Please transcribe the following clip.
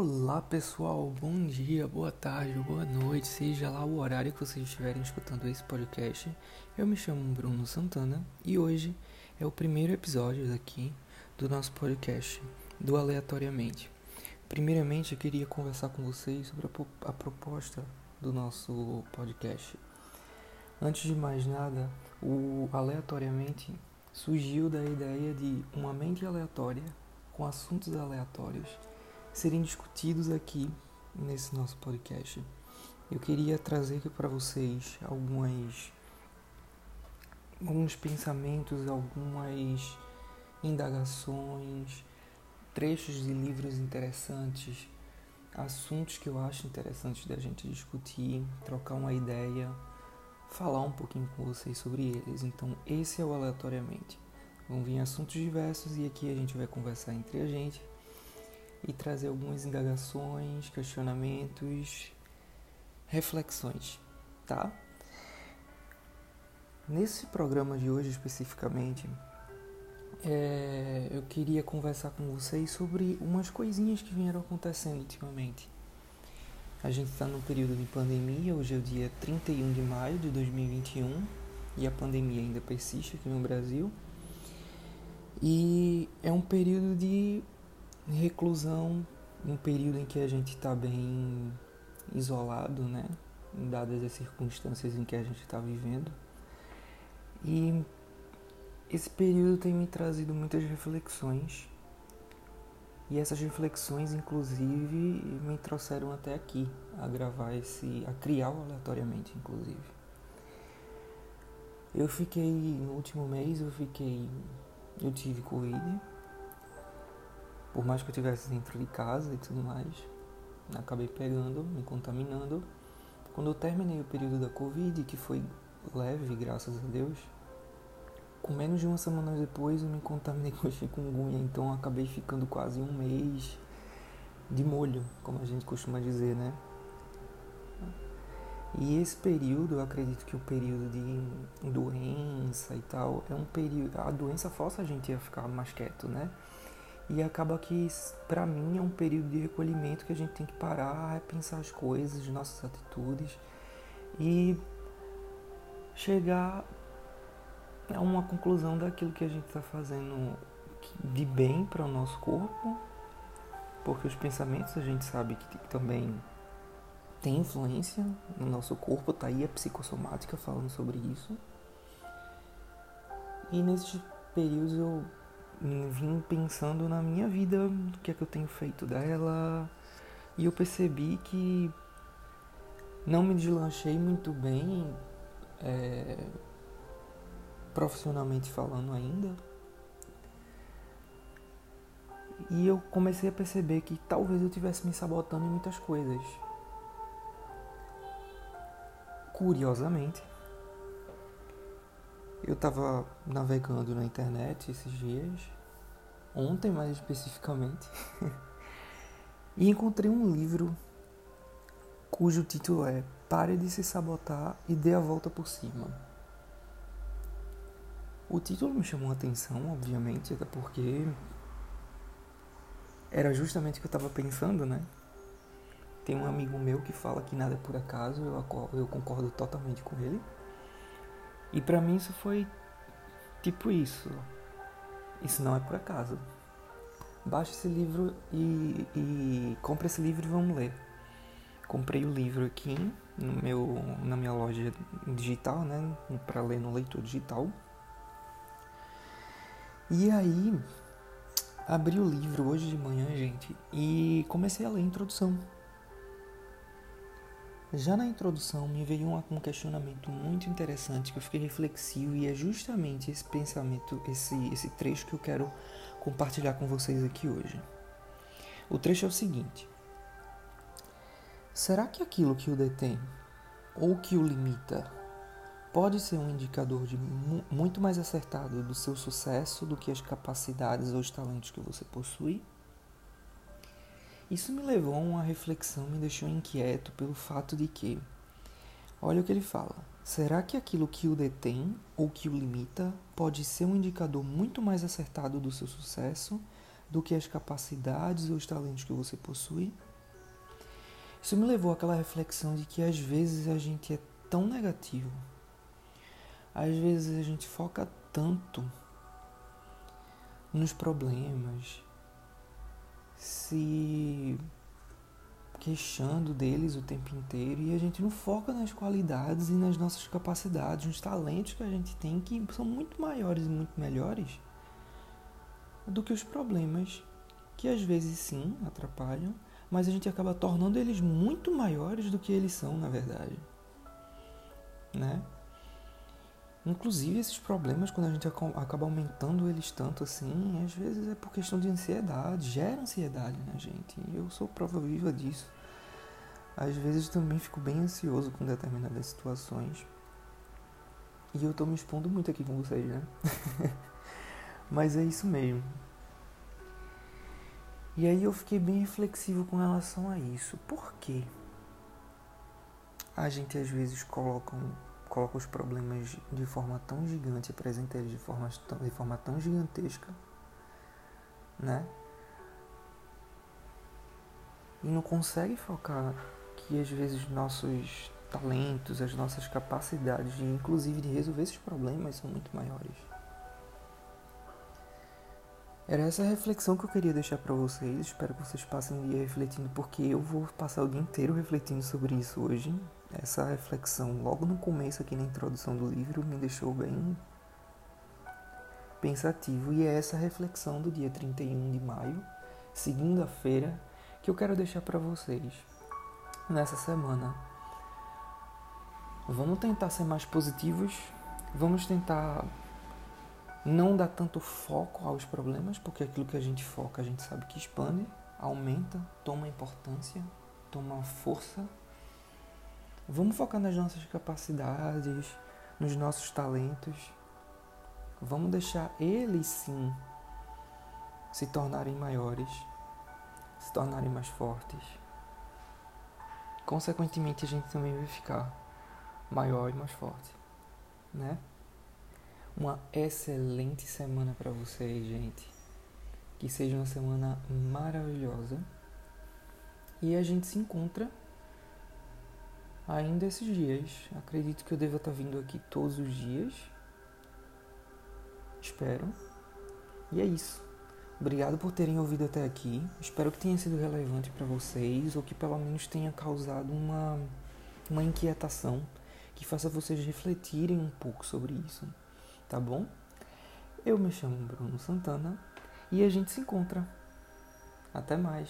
Olá pessoal, bom dia, boa tarde, boa noite, seja lá o horário que vocês estiverem escutando esse podcast. Eu me chamo Bruno Santana e hoje é o primeiro episódio aqui do nosso podcast, do Aleatoriamente. Primeiramente, eu queria conversar com vocês sobre a, a proposta do nosso podcast. Antes de mais nada, o Aleatoriamente surgiu da ideia de uma mente aleatória com assuntos aleatórios serem discutidos aqui nesse nosso podcast. Eu queria trazer aqui para vocês algumas alguns pensamentos, algumas indagações, trechos de livros interessantes, assuntos que eu acho interessantes da gente discutir, trocar uma ideia, falar um pouquinho com vocês sobre eles. Então, esse é o aleatoriamente. Vão vir assuntos diversos e aqui a gente vai conversar entre a gente e trazer algumas indagações, questionamentos, reflexões, tá? Nesse programa de hoje especificamente, é, eu queria conversar com vocês sobre umas coisinhas que vieram acontecendo ultimamente. A gente está no período de pandemia, hoje é o dia 31 de maio de 2021 e a pandemia ainda persiste aqui no Brasil. E é um período de reclusão, um período em que a gente está bem isolado, né? Dadas as circunstâncias em que a gente está vivendo. E esse período tem me trazido muitas reflexões. E essas reflexões, inclusive, me trouxeram até aqui a gravar esse, a criar aleatoriamente, inclusive. Eu fiquei no último mês, eu fiquei, eu tive covid por mais que eu estivesse dentro de casa e tudo mais, acabei pegando, me contaminando. Quando eu terminei o período da Covid, que foi leve, graças a Deus, com menos de uma semana depois eu me contaminei com chikungunya, então acabei ficando quase um mês de molho, como a gente costuma dizer, né? E esse período, eu acredito que o período de doença e tal, é um período. A doença força a gente a ficar mais quieto, né? E acaba que, para mim, é um período de recolhimento que a gente tem que parar, repensar as coisas, nossas atitudes e chegar a uma conclusão daquilo que a gente está fazendo de bem para o nosso corpo, porque os pensamentos a gente sabe que também tem influência no nosso corpo, tá aí a psicossomática falando sobre isso. E nesses períodos eu vim pensando na minha vida, o que é que eu tenho feito dela, e eu percebi que não me deslanchei muito bem, é, profissionalmente falando ainda. E eu comecei a perceber que talvez eu tivesse me sabotando em muitas coisas. Curiosamente, eu estava navegando na internet esses dias, ontem mais especificamente, e encontrei um livro cujo título é Pare de se sabotar e dê a volta por cima. O título me chamou a atenção, obviamente, até porque era justamente o que eu estava pensando, né? Tem um amigo meu que fala que nada é por acaso, eu, eu concordo totalmente com ele. E para mim isso foi tipo isso. Isso não é por acaso. Baixe esse livro e, e compre esse livro e vamos ler. Comprei o livro aqui no meu, na minha loja digital, né? Para ler no leitor digital. E aí, abri o livro hoje de manhã, gente, e comecei a ler a introdução. Já na introdução me veio um questionamento muito interessante que eu fiquei reflexivo e é justamente esse pensamento, esse, esse trecho que eu quero compartilhar com vocês aqui hoje. O trecho é o seguinte: Será que aquilo que o detém ou que o limita pode ser um indicador de mu muito mais acertado do seu sucesso do que as capacidades ou os talentos que você possui? Isso me levou a uma reflexão, me deixou inquieto pelo fato de que, olha o que ele fala: será que aquilo que o detém ou que o limita pode ser um indicador muito mais acertado do seu sucesso do que as capacidades ou os talentos que você possui? Isso me levou àquela reflexão de que às vezes a gente é tão negativo, às vezes a gente foca tanto nos problemas, se queixando deles o tempo inteiro e a gente não foca nas qualidades e nas nossas capacidades, nos talentos que a gente tem que são muito maiores e muito melhores do que os problemas que às vezes sim atrapalham, mas a gente acaba tornando eles muito maiores do que eles são na verdade, né? Inclusive esses problemas, quando a gente acaba aumentando eles tanto assim, às vezes é por questão de ansiedade, gera ansiedade na gente. Eu sou prova viva disso. Às vezes também fico bem ansioso com determinadas situações. E eu tô me expondo muito aqui com vocês, né? Mas é isso mesmo. E aí eu fiquei bem reflexivo com relação a isso. Por quê? A gente às vezes coloca um coloca os problemas de forma tão gigante, apresenta eles de forma, de forma tão gigantesca, né? E não consegue focar que às vezes nossos talentos, as nossas capacidades, de, inclusive de resolver esses problemas, são muito maiores. Era essa reflexão que eu queria deixar para vocês. Espero que vocês passem o dia refletindo, porque eu vou passar o dia inteiro refletindo sobre isso hoje. Essa reflexão, logo no começo, aqui na introdução do livro, me deixou bem pensativo. E é essa reflexão do dia 31 de maio, segunda-feira, que eu quero deixar para vocês nessa semana. Vamos tentar ser mais positivos, vamos tentar não dar tanto foco aos problemas, porque aquilo que a gente foca a gente sabe que expande, aumenta, toma importância, toma força Vamos focar nas nossas capacidades, nos nossos talentos. Vamos deixar eles sim se tornarem maiores, se tornarem mais fortes. Consequentemente, a gente também vai ficar maior e mais forte, né? Uma excelente semana para vocês, gente. Que seja uma semana maravilhosa. E a gente se encontra ainda esses dias. Acredito que eu deva estar vindo aqui todos os dias. Espero. E é isso. Obrigado por terem ouvido até aqui. Espero que tenha sido relevante para vocês ou que pelo menos tenha causado uma, uma inquietação que faça vocês refletirem um pouco sobre isso. Tá bom? Eu me chamo Bruno Santana e a gente se encontra. Até mais.